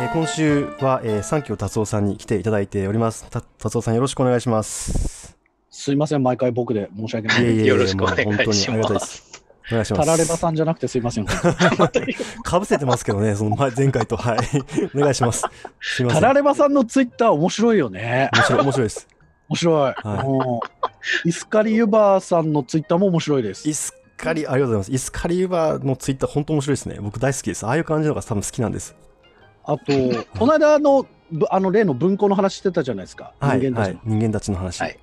えー今週は、えー、三京達夫さんに来ていただいております。た達夫さんよろしくお願いします。すいません、毎回僕で申し訳ない。いえいえいえよろしくお願いもう本当にしますありがたいです。お願いします。タラレバさんじゃなくてすいません。かぶせてますけどね、その前前回と。はい。お願いします。すいま。タラレバさんのツイッター面白いよね。面白い、面白いです。面白い。はいもうイスカリユバーさんのツイッターも面白いです。イスカリ、ありがとうございます。イスカリユバーのツイッター、本当面白いですね。僕大好きです。ああいう感じのが多分好きなんです。あと、この間あの、ぶあの例の文庫の話してたじゃないですか。はい。人間たちのはい。人間たちの話。はい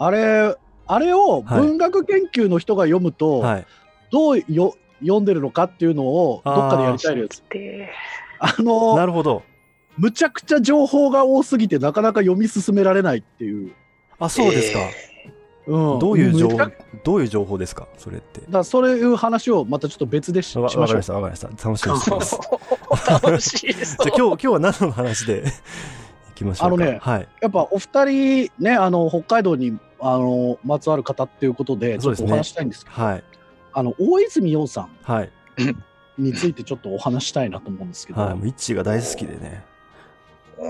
あれ、あれをはい文学研究の人が読むと、はい。どうよ読んでるのかっていうのをどっかでやりたいです。であのなるほど。むちゃくちゃ情報が多すぎてなかなか読み進められないっていう。あ、そうですか。うん、どういう情報どういう情報ですか？それって。らそういう話をまたちょっと別でししわましょうわかりました、わかりました。楽しみにしてます。楽しいです。じゃあ今日、今日は何の話で いきましょうか？あのねはい。やっぱお二人ねあの北海道にあのまつわる方っていうことでちょっとお話したいんですけどはい。あの大泉洋さんはい。についてちょっとお話したいなと思うんですけどわ、はい。もうイッチーが大好きでね。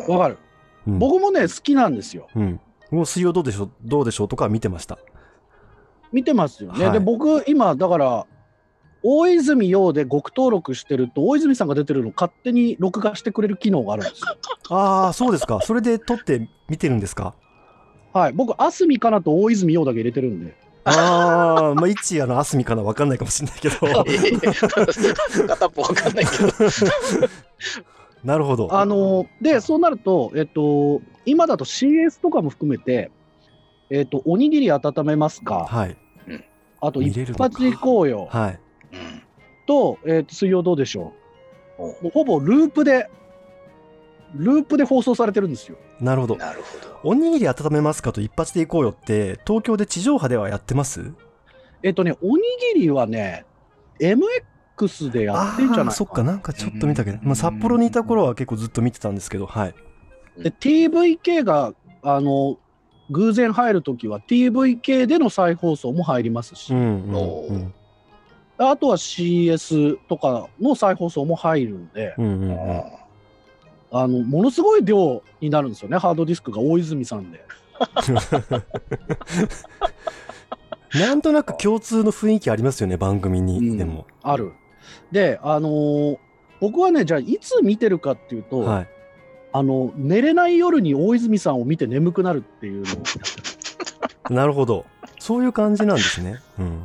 かるうん、僕もね好きなんですようん。もう水曜どうでしょう、どうでしょうとかは見てました。見てますよね、はいで僕今だから大泉洋で極登録してると大泉さんが出てるの勝手に録画してくれる機能があるんですよ ああ、そうですか。それで撮って見てるんですか？はい僕あすみかなと大泉洋だけ入れてるんでああ、まあ、イッチーあの、アスミかなわかんないかもしれないけど。片っぽわかんないけど。なるほど。あのでそうなると、えっと、今だと CS とかも含めて、えっと、おにぎり温めますか、はい。あと一発行こうよはい。うんと、えっと、水曜どうでしょおう。もうほぼループで、ループで放送されてるんですよ。なるほど。なるほど。おにぎり温めますかと一発で行こうよって、東京で地上波ではやってます？えっとね、おにぎりはね、MX でやってんじゃないあーそっか、なんかちょっと見たけど、まあ、札幌にいた頃は結構ずっと見てたんですけど、はい。で、TVK が、あの、偶然入るときは TVK での再放送も入りますし、うん、うん、うん。あとは CS とかの再放送も入るんで、うん、うん、うん。あの、ものすごい量になるんですよね、ハードディスクが大泉さんで。なんとなく共通の雰囲気ありますよね、番組に。うんでも。ある。で、あのー僕はね、じゃあ、いつ見てるかっていうと、はい。あの、寝れない夜に大泉さんを見て眠くなるっていうのを なるほど。そういう感じなんですね。うん。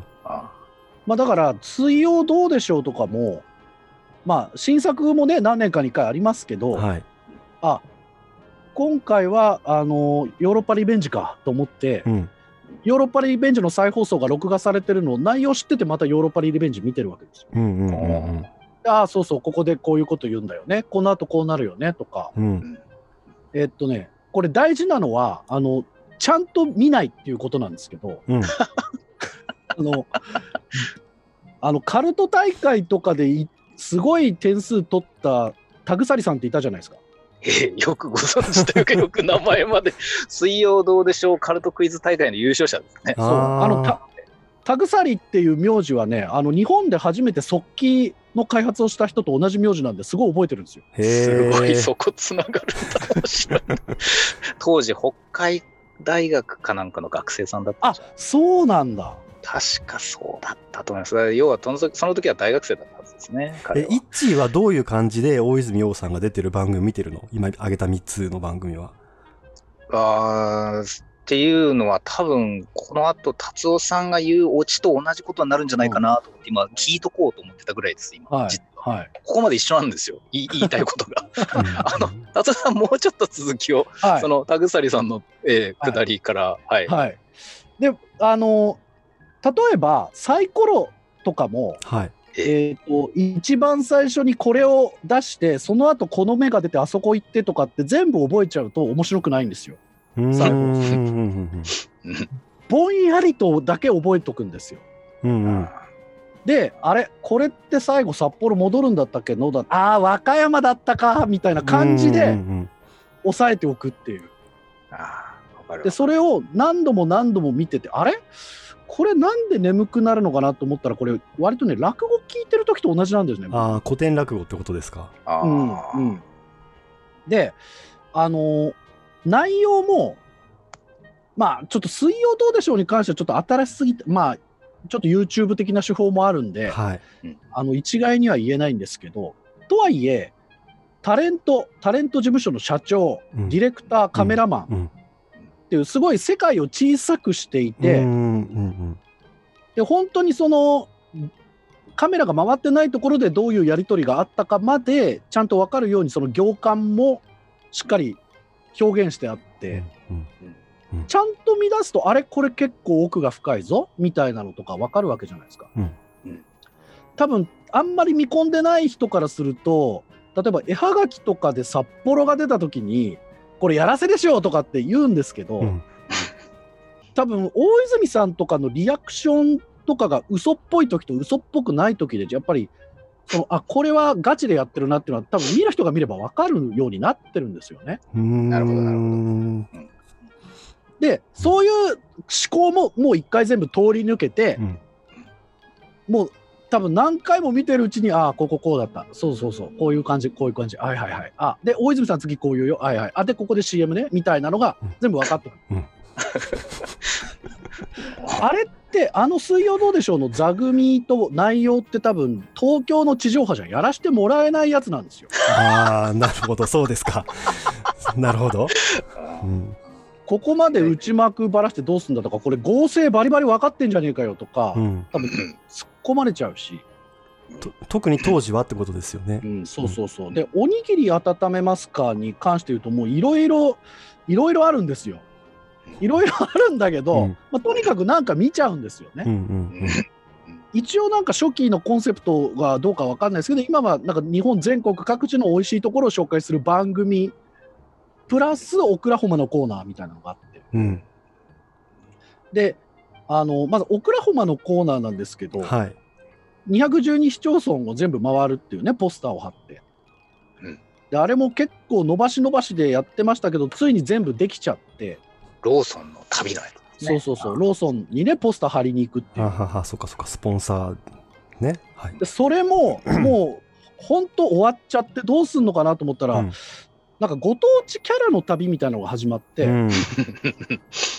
まあ、だから、水曜どうでしょうとかも、まあ、新作もね、何年かに1回ありますけど、はい。あ、今回は、あのヨーロッパリベンジかと思って、うん。ヨーロッパリベンジの再放送が録画されてるのを内容知ってて、またヨーロッパリベンジ見てるわけですよ。うん、うん、うんああ、そうそう、ここでこういうこと言うんだよね。この後こうなるよね、とか。うん。うん。えっとね、これ大事なのは、あの、ちゃんと見ないっていうことなんですけど、うん。あの、あのカルト大会とかでいすごい点数取った田草さんっていたじゃないですか。え えよくご存知というか、よく名前まで、水曜どうでしょうカルトクイズ大会の優勝者ですね。そうあのた田草っていう名字はね、あの日本で初めて速記の開発をした人と同じ名字なんですごい覚えてるんですよ。へすごい、え。そこつながるんだ。当時、北海大学かなんかの学生さんだったあ。そうなんだ。確かそうだったと思います。要はその時、その時は大学生だったですね。彼え、はイッチーはどういう感じで大泉洋さんが出てる番組見てるの？今挙げた3つの番組は。あーっていうのは多分この後達夫さんが言うオチと同じことになるんじゃないかなと思って今聞いとこうと思ってたぐらいです今、はい実ははいここまで一緒なんですよ言い 言いたいことが あのうん達夫さんもうちょっと続きを、はいその田草さんの、えー、下りからはい、はい。で、あの例えばサイコロとかも。はい。え。ー、と一番最初にこれを出してその後この目が出てあそこ行ってとかって全部覚えちゃうと面白くないんですよ。うーん。さうんうんぼんやりとだけ覚えとくんですよ。うんうん。であれこれって最後札幌戻るんだったっけ？のだああ和歌山だったかみたいな感じうんうでん押さえておくっていう。あーわかる。でそれを何度も何度も見ててあれ？これなんで眠くなるのかなと思ったら、これ、割とね、落語聞いてる時と同じなんですね。ああ、古典落語ってことですか？うんうん、で、あのー内容も、まあ、ちょっと水曜どうでしょうに関してはちょっと新しすぎて、まあ、ちょっと YouTube 的な手法もあるんで、はい。あの一概には言えないんですけど、とはいえ、タレント、タレント事務所の社長、うんディレクター、カメラマンうんっていう、すごい世界を小さくしていて、うんうんで本当にそのカメラが回ってないところでどういうやり取りがあったかまでちゃんと分かるようにその行間もしっかり表現してあって、うん。ちゃんと見出すとあれこれ結構奥が深いぞみたいなのとか分かるわけじゃないですか。うん。うん。多分あんまり見込んでない人からすると例えば絵はがきとかで札幌が出た時にこれやらせでしょとかって言うんですけど、うん多分大泉さんとかのリアクションとかが嘘っぽい時と嘘っぽくない時でやっぱりそのあこれはガチでやってるなっていうのは多分見る人が見れば分かるようになってるんですよね。うん。なるほどなるほどうんでそういう思考ももう一回全部通り抜けて、うんもう多分何回も見てるうちにああこここうだった。そうそうそう。こういう感じこういう感じ。はいはいはい。あで大泉さん次こういうよ。はいはい。あでここで CM ね。みたいなのがうん。全部分かってる。うん。あれってあの「水曜どうでしょう」の座組と内容って多分東京の地上波じゃやらしてもらえないやつなんですよ。ああ、なるほど、そうですか。なるほど。うんここまで内幕ばらしてどうすんだとかこれ合成バリバリ分かってんじゃねえかよとか、うん多分突っ込まれちゃうし、と特に当時はってことですよねう。ん、そうそうそう。で、おにぎり温めますかに関して言うと、もういろいろ、いろいろあるんですよ。いろいろあるんだけど、うんまあ、とにかくなんか見ちゃうんですよね。うんうん一応なんか初期のコンセプトがどうかわかんないですけど、今はなんか日本全国各地の美味しいところを紹介する番組、プラスオクラホマのコーナーみたいなのがあって。うん。で、あの、まずオクラホマのコーナーなんですけど、はい。212市町村を全部回るっていうね、ポスターを貼って。うんであれも結構伸ばし伸ばしでやってましたけど、ついに全部できちゃって、ローソンの旅のやつ。そうそうそう、ローソンにね、ポスター貼りに行くっていう。ははは、そっかそっか、スポンサーね。はい。でそれも、もう、本当終わっちゃってどうすんのかなと思ったら、うんなんかご当地キャラの旅みたいなのが始まって、うん、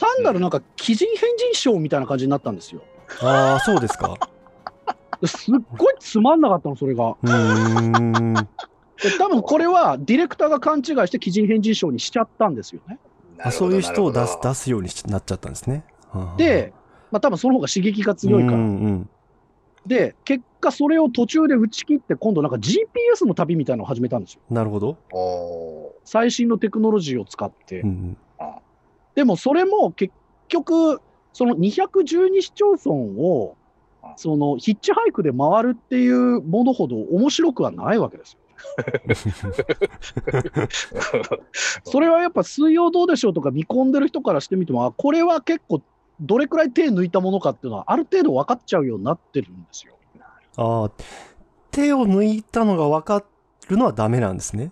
単なるなんか鬼人変人ショーみたいな感じになったんですよ。ああ、そうですか。ですっごいつまんなかったの、それが。多分これはディレクターが勘違いして鬼人変人ショーにしちゃったんですよね。あそういう人を出す、出す。すようにしなっちゃったんですね。で、まあ多分その方が刺激が強いから。うんうんで、結果それを途中で打ち切って、今度なんか GPS の旅みたいなのを始めたんですよ。なるほど。最新のテクノロジーを使って。うんうんでもそれも結局、その212市町村を、そのヒッチハイクで回るっていうものほど面白くはないわけですよ。それはやっぱ水曜どうでしょうとか見込んでる人からしてみても、あこれは結構どれくらい手抜いたものかっていうのはある程度分かっちゃうようになってるんですよ。ああ、手を抜いたのが分かるのはダメなんですね。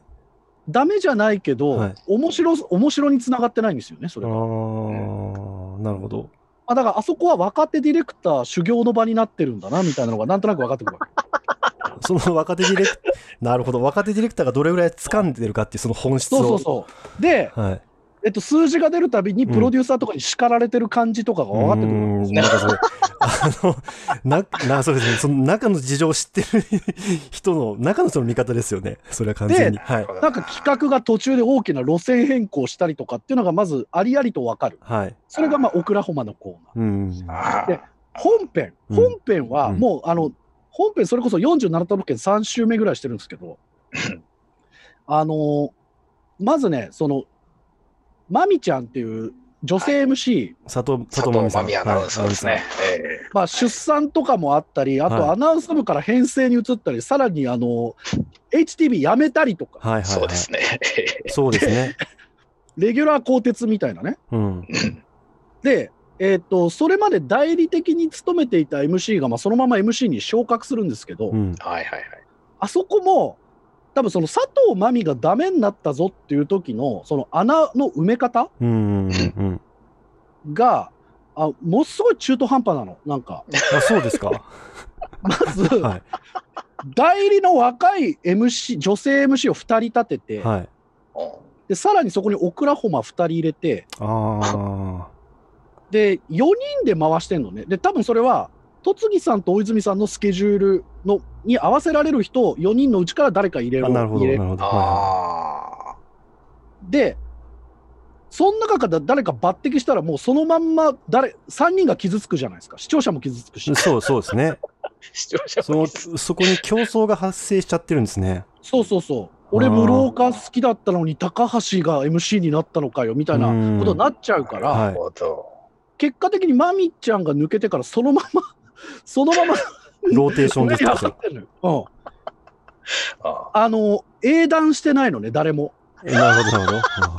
ダメじゃないけど、はい面白面白につながってないんですよね、そああれは。なるほど。あだからあそこは若手ディレクター修行の場になってるんだなみたいなのがなんとなく分かってくるわけ。その若手ディレク なるほど。若手ディレクターがどれぐらい掴んでるかっていうその本質を。そうそうそう。で、はい。えっと、数字が出るたびにプロデューサーとかに叱られてる感じとかが分かってくるわけですね。うーんなんかそれ、あの、な、な、そうですね。その中の事情を知ってる人の、中の人の見方ですよね。それは完全に。はい。なんか企画が途中で大きな路線変更したりとかっていうのがまずありありと分かる。はい。それがまあオクラホマのコーナー。うん。で本編、うん本編はうんもう、あの、本編それこそ47都道府県3週目ぐらいしてるんですけど、あのーまずね、その、まみちゃんっていう女性 MC、佐藤、佐藤真美アナウンサーですね。えまあ、出産とかもあったり、あとはいアナウンス部から編成に移ったり、さらにあの HTV 辞めたりとか、はいはい、はい。そうですね。そうですね。レギュラー更迭みたいなね。うん。で、えっとそれまで代理的に務めていた MC が、まあ、そのまま MC に昇格するんですけど、うん。はいはいはい。あそこも、多分その佐藤真美がダメになったぞっていう時のその穴の埋め方。が、あものすごい中途半端なの。なんか、あそうですか。まず、はい。代理の若い MC、女性 MC を2人立てて、はい。で、さらにそこにオクラホマ2人入れて、あで、4人で回してんのね。で、多分それは、戸次さんと大泉さんのスケジュールのに合わせられる人4人のうちから誰か入れ。るなるほど、入れなるほど。はあで、その中から誰か抜擢したら、もうそのまんま誰、3人が傷つくじゃないですか。視聴者も傷つくしい。。そうそうですね。視聴者そのそこに競争が発生しちゃってるんですね。そうそうそう。俺、あー室岡好きだったのに、高橋が MC になったのかよ、みたいなことになっちゃうから、はないるほど。結果的にマミちゃんが抜けてから、そのまま、そのまま、ローテーションですか？うん。ああの、英断してないのね、誰も。えなるほど、なるほど。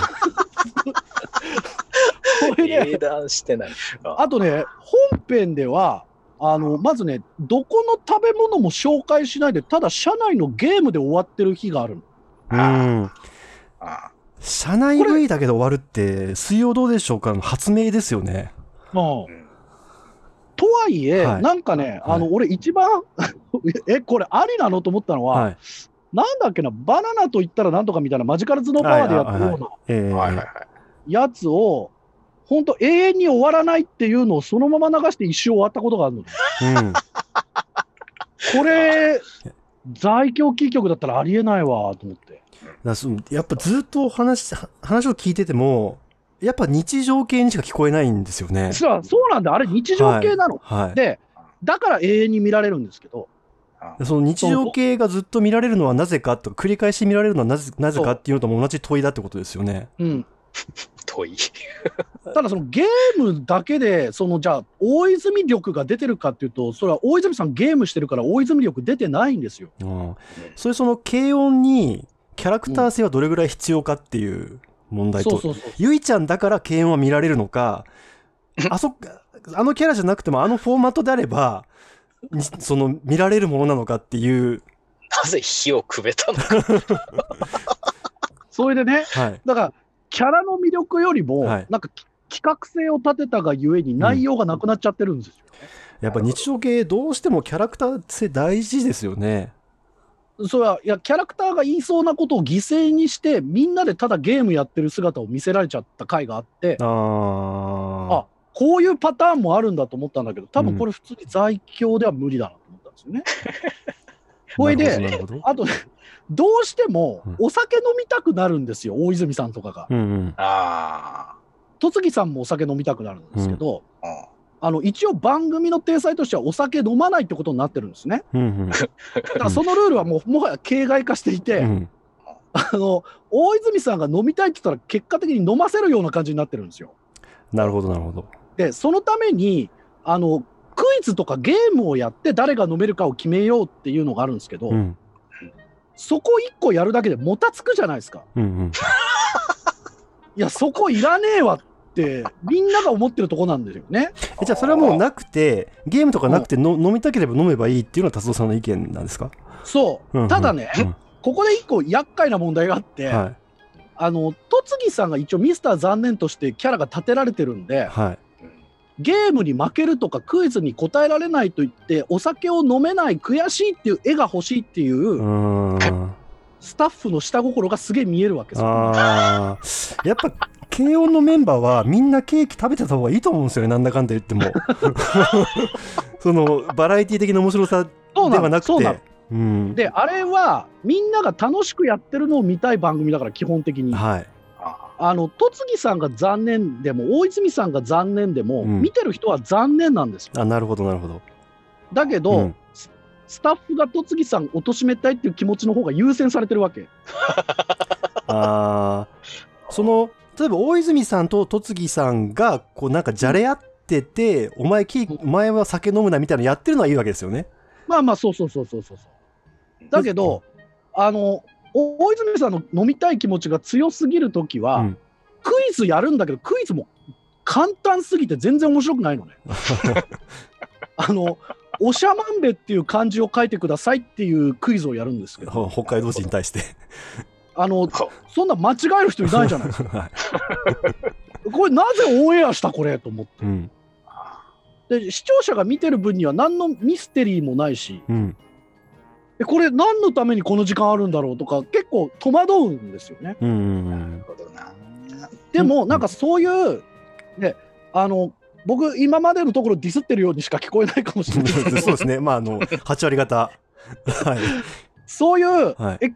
これ英ね、断してない。あとね、本編では、あの、まずね、どこの食べ物も紹介しないで、ただ社内のゲームで終わってる日があるの。うん。あ社内 V だけで終わるって、水曜どうでしょうかの発明ですよね。うんうんとはいえ、はいなんかね、あの、はい俺一番、え、これありなのと思ったのは、はい。なんだっけな、バナナと言ったらなんとかみたいなマジカル頭脳パワーでやってるような。やつを、本当永遠に終わらないっていうのをそのまま流して一生終わったことがあるのね。うん。これ、在京キー局だったらありえないわと思って。だそのやっぱずっと話、話を聞いてても、やっぱ日常系にしか聞こえないんですよね。そうそうなんだ、あれ日常系なの？はい。で、だから永遠に見られるんですけど、その日常系がずっと見られるのはなぜかとか、繰り返し見られるのはなぜなぜかっていうのとも同じ問いだってことですよね。うん。遠い。ただそのゲームだけで、そのじゃあ、大泉力が出てるかっていうと、それは大泉さんゲームしてるから大泉力出てないんですよ。うん。それその軽音にキャラクター性はどれぐらい必要かっていう問題と。ゆいちゃんだから軽音は見られるのか、あそあのキャラじゃなくてもあのフォーマットであれば、にその見られるものなのかっていう、なぜ火をくべたのか。それでね、はい。だから、キャラの魅力よりも、はいなんかき企画性を立てたがゆえに内容がなくなっちゃってるんですよ、やっぱ日常系どうしてもキャラクター性大事ですよね。それは、いや、キャラクターが言いそうなことを犠牲にして、みんなでただゲームやってる姿を見せられちゃった回があって、あこういうパターンもあるんだと思ったんだけど、多分これ普通に在京では無理だなと思ったんですよね。ほいでなるほどなるほどあとね、どうしてもうんお酒飲みたくなるんですよ、大泉さんとかが。うんうん。あ戸次さんもお酒飲みたくなるんですけど、あ。うんあの一応番組の体裁としてはお酒飲まないってことになってるんですね。うんうんだからそのルールはもうもはや形骸化していて、うんあの大泉さんが飲みたいって言ったら結果的に飲ませるような感じになってるんですよ。なるほど、なるほど。でそのためにあのクイズとかゲームをやって誰が飲めるかを決めようっていうのがあるんですけど、うん。そこ1個やるだけでもたつくじゃないですか。うんうん。いやそこいらねえわってみんなが思ってるとこなんですよね。えじゃあそれはもうなくて、ゲームとかなくての飲みたければ飲めばいいっていうのは達夫さんの意見なんですか、そう、ただね、うんここで1個厄介な問題があって、はい。あの戸次さんが一応ミスター残念としてキャラが立てられてるんではい。ゲームに負けるとかクイズに答えられないと言ってお酒を飲めない悔しいっていう絵が欲しいっていう。スタッフの下心がすげえ見えるわけですよ。ああ。やっぱ、軽音のメンバーはみんなケーキ食べてた方がいいと思うんですよね、なんだかんだ言っても。その、バラエティ的な面白さではなくて。うん。であれはみんなが楽しくやってるのを見たい番組だから基本的に。はい。ああの戸次さんが残念でも大泉さんが残念でも、うん見てる人は残念なんですよ。あ、なるほど、なるほど。だけど、うんススタッフが戸次さんを貶めたいっていう気持ちの方が優先されてるわけ。ああ。その、例えば大泉さんと戸次さんが、こうなんかじゃれ合ってて、お前ケーキ、お前は酒飲むなみたいなのやってるのはいいわけですよね。まあまあそうそうそうそうそう。だけど、あのお大泉さんの飲みたい気持ちが強すぎるときは、うんクイズやるんだけどクイズも簡単すぎて全然面白くないのね。あのおしゃまんべっていう漢字を書いてくださいっていうクイズをやるんですけど、北海道人に対して。あのそんな間違える人いないじゃないですか。はい。これなぜオンエアしたこれと思って。うん。で視聴者が見てる分には何のミステリーもないしうんえこれ何のためにこの時間あるんだろうとか結構戸惑うんですよね。うんうんうなんるほどな。でもうんなんかそういう、ね、あの僕今までのところディスってるようにしか聞こえないかもしれない。そうですね。まああの8割方。はい。そういう、はい。え今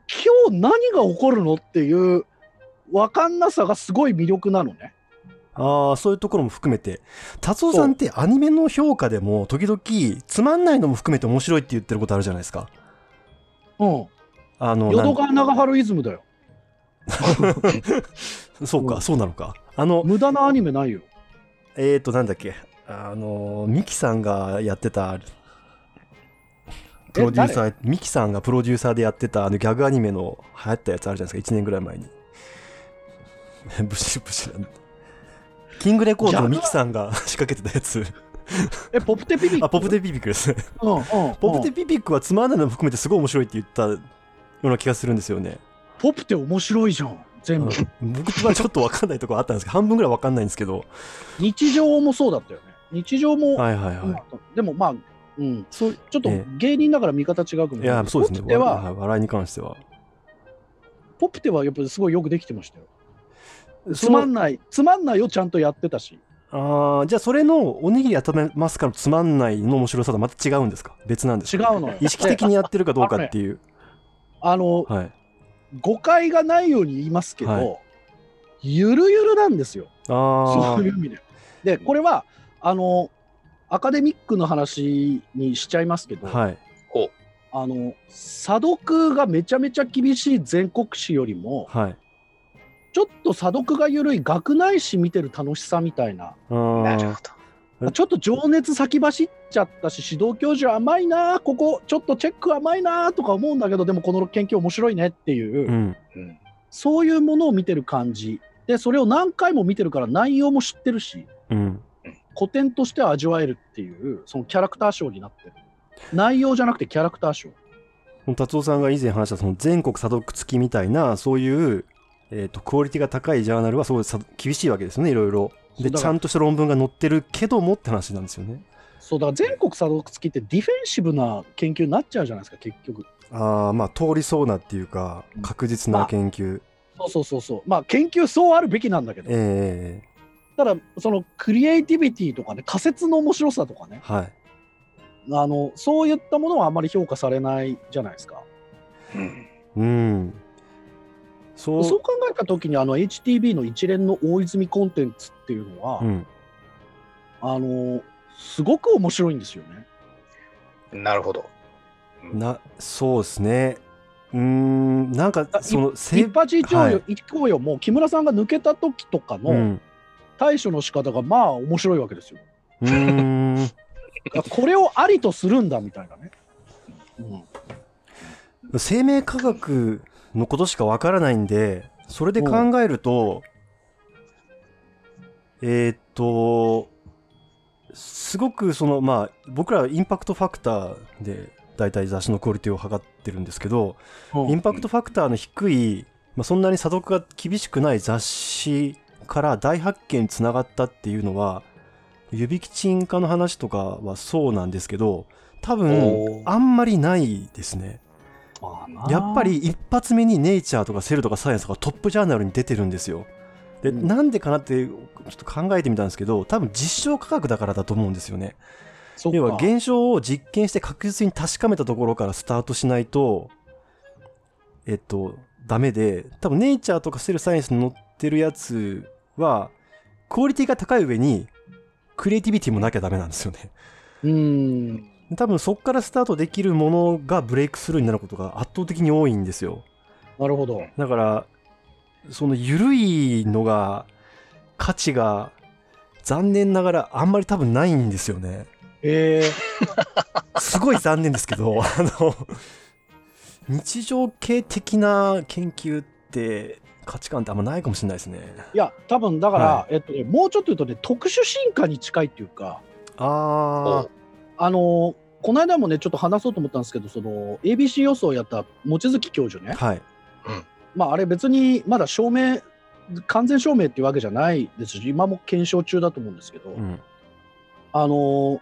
日何が起こるのっていう分かんなさがすごい魅力なのね。ああそういうところも含めて。達夫さんってアニメの評価でも時々つまんないのも含めて面白いって言ってることあるじゃないですか。うん、あの淀川長春イズムだよ。そうか、うんそうなのか。あの無駄なアニメないよ。えーとなんだっけ？あのミキさんがやってたプロデューサーミキさんがプロデューサーでやってたあのギャグアニメの流行ったやつあるじゃないですか？1年ぐらい前に。ブシブシなんだ。キングレコードのミキさんが仕掛けてたやつ。え、ポプテピピックあポプテピピックですうんうん、ポプテうんピピックはつまんないのも含めてすごい面白いって言ったような気がするんですよね。ポプテ面白いじゃん。全部。うん僕はちょっと分かんないところあったんですけど半分ぐらい分かんないんですけど日常もそうだったよね。日常も、はいはいはい、うんでもまあ、うん、そうちょっとえ芸人だから見方違うかもしい？れない。やそうですねポプテは、わ笑いに関してはポプテはやっぱりすごいよくできてましたよ。つまんない、つまんないをちゃんとやってたし。ああじゃあそれのおにぎり温めますからつまんないの面白さとまた違うんですか？別なんですか？違うのよ。意識的にやってるかどうかっていう、あの、はい誤解がないように言いますけど、はい。ゆるゆるなんですよ。あそういう意味で。で、これは、あの、アカデミックの話にしちゃいますけど、あはい。あの、査読がめちゃめちゃ厳しい全国史よりも、はい。ちょっと査読が緩い学内史見てる楽しさみたいな、なるほど。うんちょっと情熱先走っちゃったし、指導教授甘いな、ここ、ちょっとチェック甘いなとか思うんだけど、でもこの研究面白いねっていう、うんうん。そういうものを見てる感じ。で、それを何回も見てるから内容も知ってるし、うん古典として味わえるっていう、そのキャラクターショーになってる。内容じゃなくてキャラクターショー。この達夫さんが以前話したその全国査読付きみたいなそういう、えー、とクオリティが高いジャーナルはすごいさ厳しいわけですよねいろいろでちゃんとした論文が載ってるけどもって話なんですよねそうだから全国査読付きってディフェンシブな研究になっちゃうじゃないですか、結局。ああまあ通りそうなっていうか確実な研究、そうそうそうそう。まあ研究そうあるべきなんだけど、ええただそのクリエイティビティとかね、仮説の面白さとかね、はいあのそういったものはあまり評価されないじゃないですか。うん。うんそうそう考えたときにあの HTB の一連の大泉コンテンツっていうのは、うん、あのすごく面白いんですよね。なるほど。なそうですねうーんなんかあそのせ一発一応よ、はい一行よもう木村さんが抜けた時とかのうん対処の仕方がまあ面白いわけですよ。うーん これをありとするんだみたいなね。うん、生命科学のことしかわからないんでそれで考えるとえーっとすごくそのまあ僕らはインパクトファクターで大体雑誌のクオリティを測ってるんですけど、インパクトファクターの低い、まあ、そんなに査読が厳しくない雑誌から大発見につながったっていうのは指キチン化の話とかはそうなんですけど多分あんまりないですね。やっぱり一発目にネイチャーとかセルとかサイエンスとかトップジャーナルに出てるんですよ。で、うんなんでかなってちょっと考えてみたんですけど多分実証科学だからだと思うんですよね。要は現象を実験して確実に確かめたところからスタートしないとえっとダメで多分ネイチャーとかセルサイエンスに載ってるやつはクオリティが高い上にクリエイティビティもなきゃダメなんですよね。うん多分そこからスタートできるものがブレイクスルーになることが圧倒的に多いんですよ。なるほど。だからその緩いのが価値が残念ながらあんまり多分ないんですよね。えすごい残念ですけど、あの、日常系的な研究って価値観ってあんまないかもしれないですね。ーいや多分だから、はえっとね、もうちょっと言うとね特殊進化に近いっていうかああのーこの間もねちょっと話そうと思ったんですけどその ABC 予想をやった望月教授あ、ね、はい。まああれ別にまだ証明完全証明っていうわけじゃないですし今も検証中だと思うんですけど、うん。あの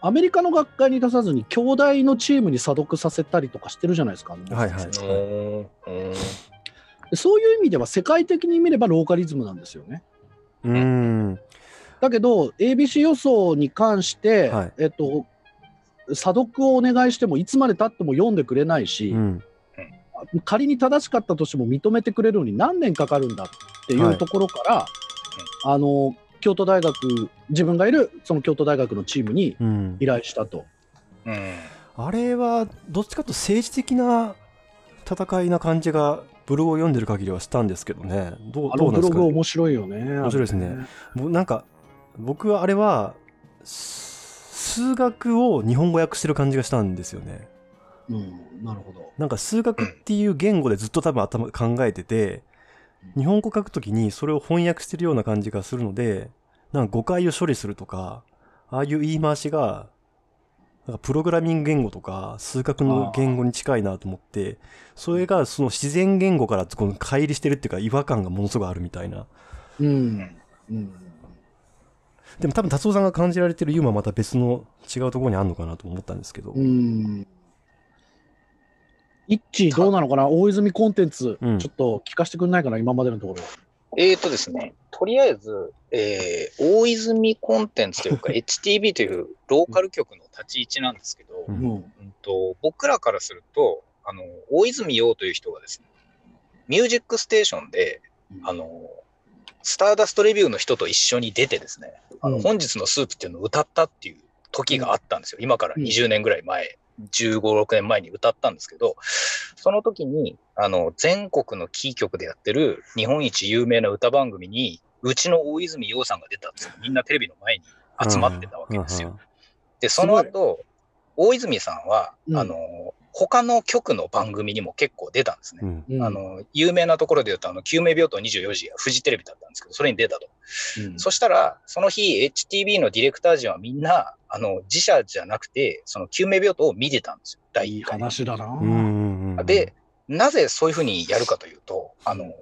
アメリカの学会に出さずに、兄弟のチームに査読させたりとかしてるじゃないですか。はいはいでそういう意味では、世界的に見ればローカリズムなんですよね。うん。だけど、ABC 予想に関して、はいえっと、査読をお願いしても、いつまでたっても読んでくれないし、うん。仮に正しかったとしても認めてくれるのに何年かかるんだっていうところから、あの京都大学自分がいるその京都大学のチームにうん依。頼したと。うんあれは、どっちかというと政治的な戦いな感じが、ブログを読んでる限りはしたんですけどね。どうあどうなんですかのブログ面白いよね。面白いですねもうなんか、僕はあれは、す数学を日本語訳してる感じがしたんですよね。うん、なるほど。なんか数学っていう言語でずっと多分頭考えてて、日本語書くときにそれを翻訳してるような感じがするので、なんか誤解を処理するとか、ああいう言い回しが、なんかプログラミング言語とか数学の言語に近いなと思って、それがその自然言語からこの乖離してるっていうか違和感がものすごいあるみたいな。うん。うん。でも多分達夫さんが感じられてるユーモアはまた別の違うところにあるのかなと思ったんですけど。うん。イッチーどうなのかな？大泉コンテンツ、うんちょっと聞かせてくんないかな今までのところ。えーとですね、とりあえず、えー大泉コンテンツというか、HTB というローカル局の立ち位置なんですけど、ううんん。うんと僕らからすると、あの大泉洋という人がですね、ミュージックステーションで、あのスターダストレビューの人と一緒に出てですね、あのうん本日のスープっていうのを歌ったっていう時があったんですよ。今から20年ぐらい前、15、6年前に歌ったんですけど、その時に、あの、全国のキー局でやってる日本一有名な歌番組に、うちの大泉洋さんが出たんですよ。みんなテレビの前に集まってたわけですよ。で、その後、大泉さんは、うんあの、他の局の番組にも結構出たんですね。うん。うんあ、の、有名なところで言うと、あの、救命病棟24時がフジテレビだったんですけど、それに出たと。うんそしたら、その日、HTB のディレクター陣はみんな、あの、自社じゃなくて、その救命病棟を見てたんですよ。第いい1回。話だな。で、なぜそういうふうにやるかというと、あの、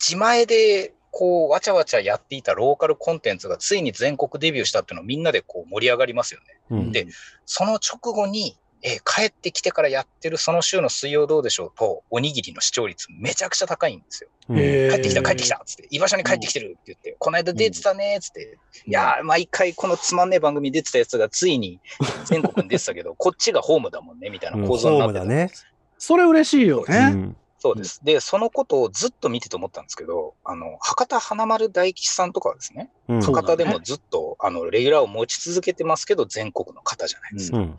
自前で、こう、わちゃわちゃやっていたローカルコンテンツがついに全国デビューしたっていうのをみんなでこう盛り上がりますよね。うん、でその直後に、えー帰ってきてからやってるその週の水曜どうでしょう？と、おにぎりの視聴率めちゃくちゃ高いんですよ。帰ってきた、帰ってきたっつって、居場所に帰ってきてるって言って、この間出てたねっつって、いやー、毎回このつまんねえ番組出てたやつがついに 全国に出てたけど、こっちがホームだもんね、みたいな構造になってた。んです。それ嬉しいようね。ん。そうです。で、そのことをずっと見てて思ったんですけど、あの、博多華丸大吉さんとかはですね、うん。博多でもずっと、あの、レギュラーを持ち続けてますけど、全国の方じゃないですか。うん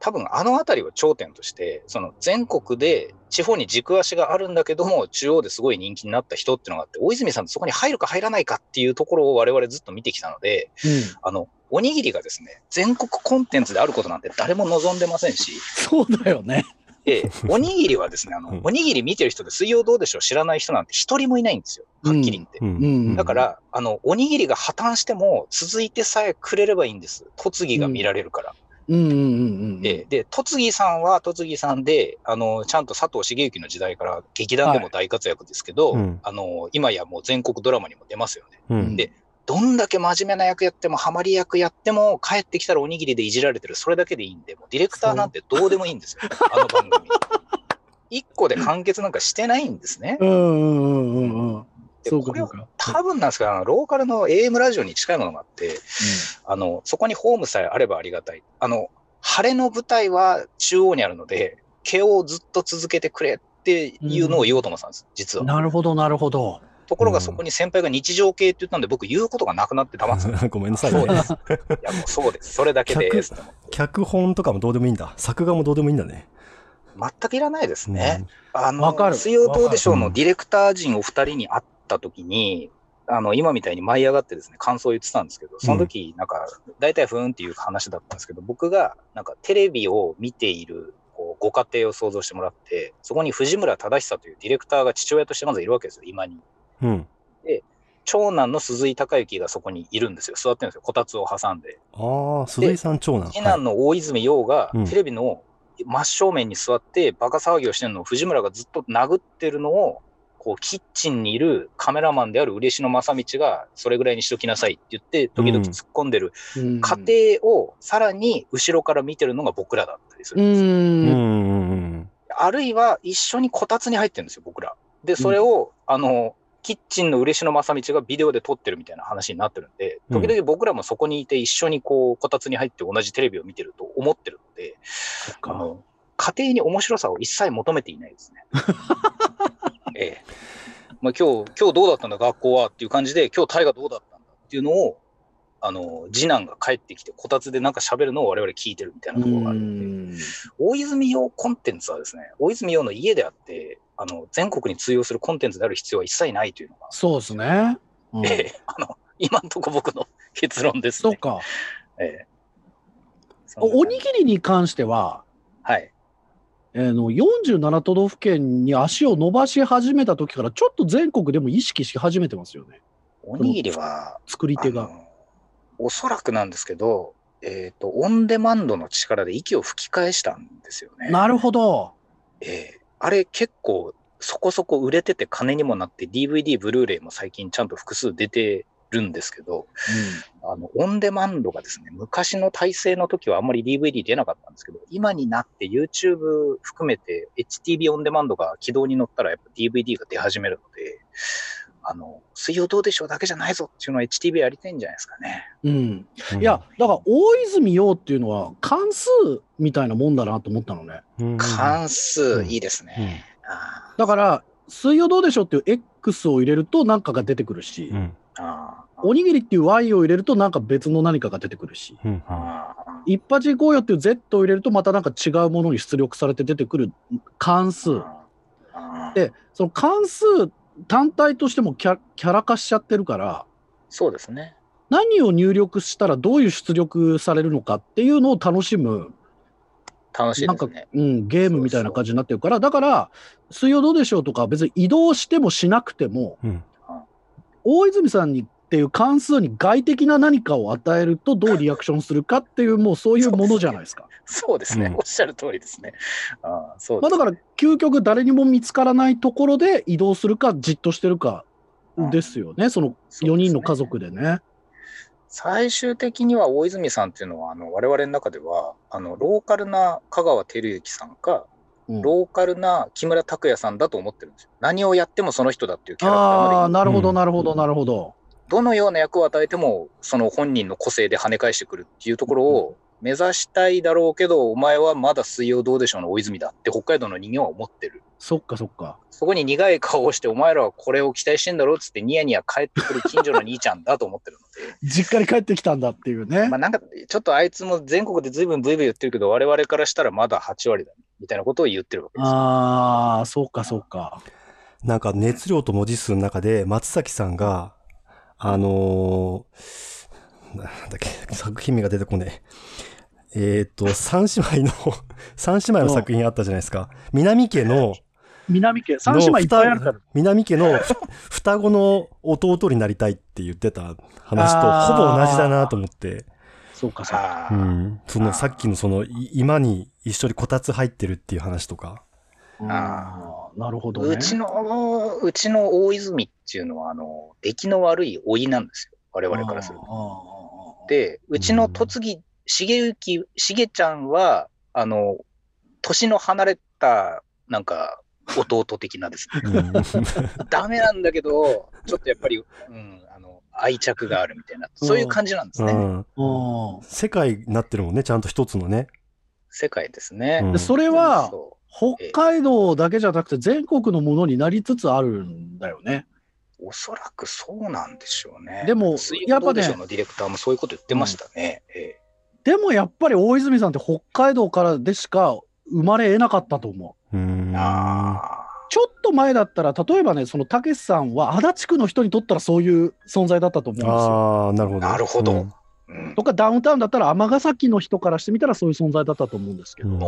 多分あのあたりを頂点として、その全国で地方に軸足があるんだけども、中央ですごい人気になった人っていうのがあって、大泉さんってそこに入るか入らないかっていうところを我々ずっと見てきたので、あの、おにぎりがですね、全国コンテンツであることなんて誰も望んでませんし、そうだよね。で、おにぎりはですね、あうんの、おにぎり見てる人で水曜どうでしょう知らない人なんて一人もいないんですよ。はっきり言って。うんうん。だから、あの、おにぎりが破綻しても続いてさえくれればいいんです。栃木が見られるから。うんうんうんうん。で、で、栃木さんは栃木さんで、あの、ちゃんと佐藤茂之の時代から劇団でも大活躍ですけど、うんあの、今やもう全国ドラマにも出ますよね。うんでどんだけ真面目な役やっても、ハマり役やっても、帰ってきたらおにぎりでいじられてる、それだけでいいんで、もうディレクターなんてどうでもいいんですよ。あの番組。一個で完結なんかしてないんですね。うんうんうんうんうん。でこれ。多分なんですけど、ローカルの AM ラジオに近いものがあって、あの、そこにホームさえあればありがたい。あの、晴れの舞台は中央にあるので、毛をずっと続けてくれっていうのを言おうと思ってたんです、実は。なるほどなるほど。ところがそこに先輩が日常系って言ったんで、僕言うことがなくなって黙ってた。ごめんなさいね。そうです。いや、もうそうです。それだけです。脚本とかもどうでもいいんだ。作画もどうでもいいんだね。全くいらないですね。あわかるの、水曜どうでしょうのディレクター陣お二人に会った時に、あの、今みたいに舞い上がってですね、感想を言ってたんですけど、その時、なんか、大体ふーんっていう話だったんですけど、僕が、なんか、テレビを見ている、こう、ご家庭を想像してもらって、そこに藤村忠久というディレクターが父親としてまずいるわけですよ、今に。うん。長男の鈴井孝之がそこにいるんですよ。座ってるんですよ。こたつを挟んで。ああ、鈴井さん長男。次男の大泉洋がうんテレビの真正面に座ってバカ騒ぎをしてるのを藤村がずっと殴ってるのをこう、キッチンにいるカメラマンである嬉野正道が、それぐらいにしときなさいって言って、時々突っ込んでるうん過程を、さらに後ろから見てるのが僕らだったりすうるんですよ。うんん。うんうんあるいは、一緒にこたつに入ってるんですよ、僕ら。で、それを、あの、キッチンの嬉野正道がビデオで撮ってるみたいな話になってるんで、うん時々僕らもそこにいて一緒にこう、こたつに入って同じテレビを見てると思ってるので。あの、家庭に面白さを一切求めていないですね。ええ。まあ今日、今日どうだったんだ、学校はっていう感じで、今日タイがどうだったんだっていうのを、あの、次男が帰ってきて、こたつでなんか喋るのを我々聞いてるみたいなところがあるので、大泉洋コンテンツはですね、大泉洋の家であって、あの、全国に通用するコンテンツである必要は一切ないというのが、そうですね。うんええ、あの、今んとこ僕の結論ですね。そうか。ええ。おおにぎりに関しては、はい。えーの47都道府県に足を伸ばし始めた時からちょっと全国でも意識し始めてますよねおにぎりは、作り手が。おそらくなんですけど、えっ、と、オンデマンドの力で息を吹き返したんですよね。なるほど。ええあれ結構そこそこ売れてて金にもなって DVD、ブルーレイも最近ちゃんと複数出てるんですけど、あの、オンデマンドがですね、昔の体制の時はあんまり DVD 出なかったんですけど、今になって YouTube 含めて HTV オンデマンドが起動に乗ったらやっぱ DVD が出始めるので、あの、水曜どうでしょうだけじゃないぞっていうのは HTV やりたいんじゃないですかね。うん。うん。うんいや、だから大泉洋っていうのは関数みたいなもんだなと思ったのね。うん関数いいですね。あだから、水曜どうでしょうっていう X を入れると何かが出てくるし、うん。おにぎりっていう Y を入れるとなんか別の何かが出てくるし、一発行こうよっていう Z を入れるとまたなんか違うものに出力されて出てくる関数。で、その関数単体としてもキャキャラ化しちゃってるから、そうですね。何を入力したらどういう出力されるのかっていうのを楽しむ、楽しいなんかうん、ゲームみたいな感じになってるから、だから、水曜どうでしょうとか、別に移動してもしなくても、うん大泉さんにっていう関数に外的な何かを与えるとどうリアクションするかっていう、もうそういうものじゃないですか。そうですね。うんおっしゃる通りですね。あーそうまあ、ですだから、究極誰にも見つからないところで移動するか、じっとしてるかですよね、その4人の家族でね。最終的には大泉さんっていうのは、あの、我々の中では、あの、ローカルな香川照之さんか、うんローカルな木村拓哉さんだと思ってるんですよ。何をやってもその人だっていうキャラクターああ、まで、なるほど、うんなるほど、なるほど。どのような役を与えても、その本人の個性で跳ね返してくるっていうところを目指したいだろうけど、お前はまだ水曜どうでしょうの大泉だって北海道の人間は思ってる。そっか、そっか。そこに苦い顔をして、お前らはこれを期待してんだろうっつってニヤニヤ帰ってくる近所の兄ちゃんだと思ってるので。実家に帰ってきたんだっていうね。まあなんか、ちょっとあいつも全国で随分ブイブイ言ってるけど、我々からしたらまだ8割だ、みたいなことを言ってるわけですよ。ああ、そうか、そうか。なんか熱量と文字数の中で松崎さんが、あのーなんだっけ、作品名が出てこねえ。えっ、と、三姉妹の、三姉妹の作品あったじゃないですか。南家の、南家、三姉妹いっぱいあるから。南家のふ 双子の弟になりたいって言ってた話とほぼ同じだなと思って、そうか、そうん、そのさっきのそのい今に一緒にこたつ入ってるっていう話とか。ああ、なるほどね。うちの、うちの大泉っていうのは、あの、出来の悪い老いなんですよ。我々からすると。とで、うちの戸次、重幸、重ちゃんは、あの、年の離れた、なんか、弟的なですね。うん ダメなんだけど、ちょっとやっぱり、うん、あの、愛着があるみたいな、そういう感じなんですね。うんうん世界になってるもんね、ちゃんと一つのね。世界ですね。うんでそれはそ北海道だけじゃなくて全国のものになりつつあるんだよね。うおそらくそうなんでしょうね。でも水やっぱねのディレクターもそういうこと言ってましたね。ええでもやっぱり大泉さんって北海道からでしか生まれ得なかったと思う。うん。あちょっと前だったら、例えばね、そのたけしさんは足立区の人にとったらそういう存在だったと思うんですよ。ああ、なるほど。なるほどとかダウンタウンだったら尼崎の人からしてみたらそういう存在だったと思うんですけど、うん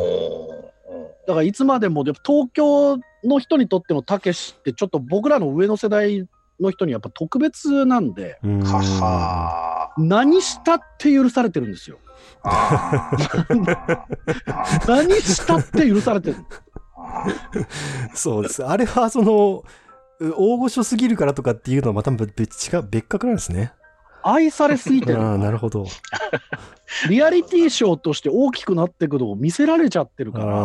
だからいつまでもでも東京の人にとってのたけしってちょっと僕らの上の世代の人にやっぱ特別なんでうん何したって許されてるんですよ。何したって許されてる。ーそうです。あれは、その、大御所すぎるからとかっていうのはまた別違う、別格なんですね。愛されすぎてる。ああ、なるほど。リアリティショーとして大きくなっていくのを見せられちゃってるから。ああ。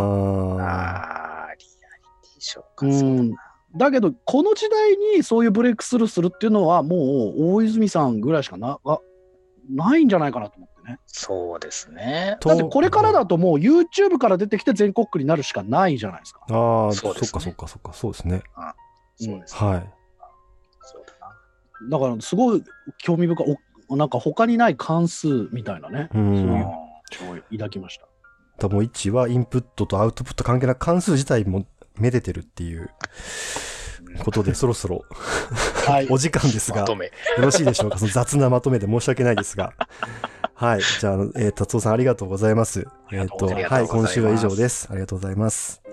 ああ、リアリティショーか。うん。だけど、この時代にそういうブレイクスルーするっていうのは、もう大泉さんぐらいしかなあないんじゃないかなと思ってね。そうですね。だってこれからだともう YouTube から出てきて全国区になるしかないじゃないですか。ああ、そっそうですねかそっかそっか、そうですね。そうです、はい。そう。だからすごい興味深い、おなんか他にない関数みたいなね、う。そうんいう抱きました。多分1はインプットとアウトプット関係なく関数自体もめでてるっていうことで、そろそろはい。お時間ですが、よまとめ。ろしいでしょうか？その雑なまとめで申し訳ないですが。はい。じゃあ、えー、達夫さんありがとうございます。えっ、と、ありがとうございますはい。今週は以上です。ありがとうございます。